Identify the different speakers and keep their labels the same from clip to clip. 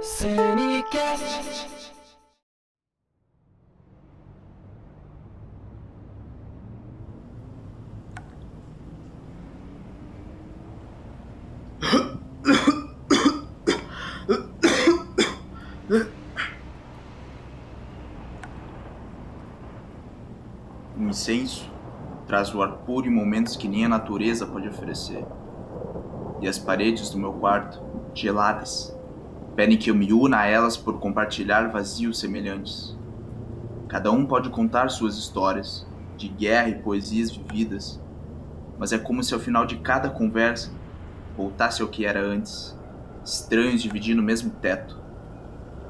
Speaker 1: Cinecast.
Speaker 2: O incenso traz o ar puro em momentos que nem a natureza pode oferecer. E as paredes do meu quarto, geladas, pedem que eu me una a elas por compartilhar vazios semelhantes. Cada um pode contar suas histórias, de guerra e poesias vividas, mas é como se ao final de cada conversa voltasse ao que era antes, estranhos dividindo o mesmo teto.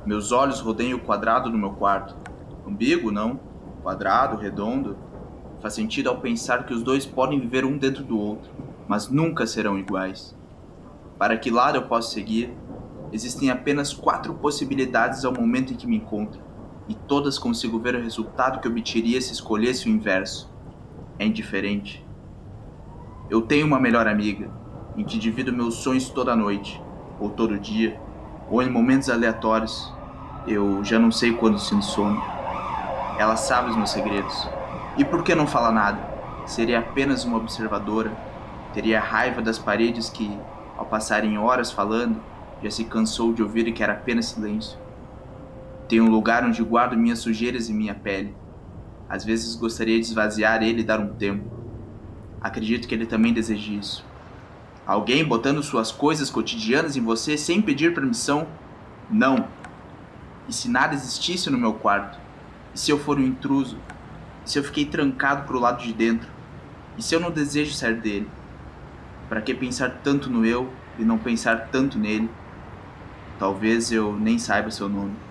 Speaker 2: Meus olhos rodeiam o quadrado do meu quarto. Umbigo, não? Quadrado, redondo. Faz sentido ao pensar que os dois podem viver um dentro do outro, mas nunca serão iguais. Para que lado eu posso seguir, existem apenas quatro possibilidades ao momento em que me encontro, e todas consigo ver o resultado que obteria se escolhesse o inverso. É indiferente. Eu tenho uma melhor amiga, em que divido meus sonhos toda noite, ou todo dia, ou em momentos aleatórios. Eu já não sei quando sinto sono. Ela sabe os meus segredos. E por que não fala nada? Seria apenas uma observadora? Teria raiva das paredes que, ao passarem horas falando, já se cansou de ouvir que era apenas silêncio. Tenho um lugar onde guardo minhas sujeiras e minha pele. Às vezes gostaria de esvaziar ele e dar um tempo. Acredito que ele também deseja isso. Alguém botando suas coisas cotidianas em você sem pedir permissão? Não. E se nada existisse no meu quarto? E se eu for um intruso? Se eu fiquei trancado pro lado de dentro? E se eu não desejo sair dele? Para que pensar tanto no eu e não pensar tanto nele? Talvez eu nem saiba seu nome.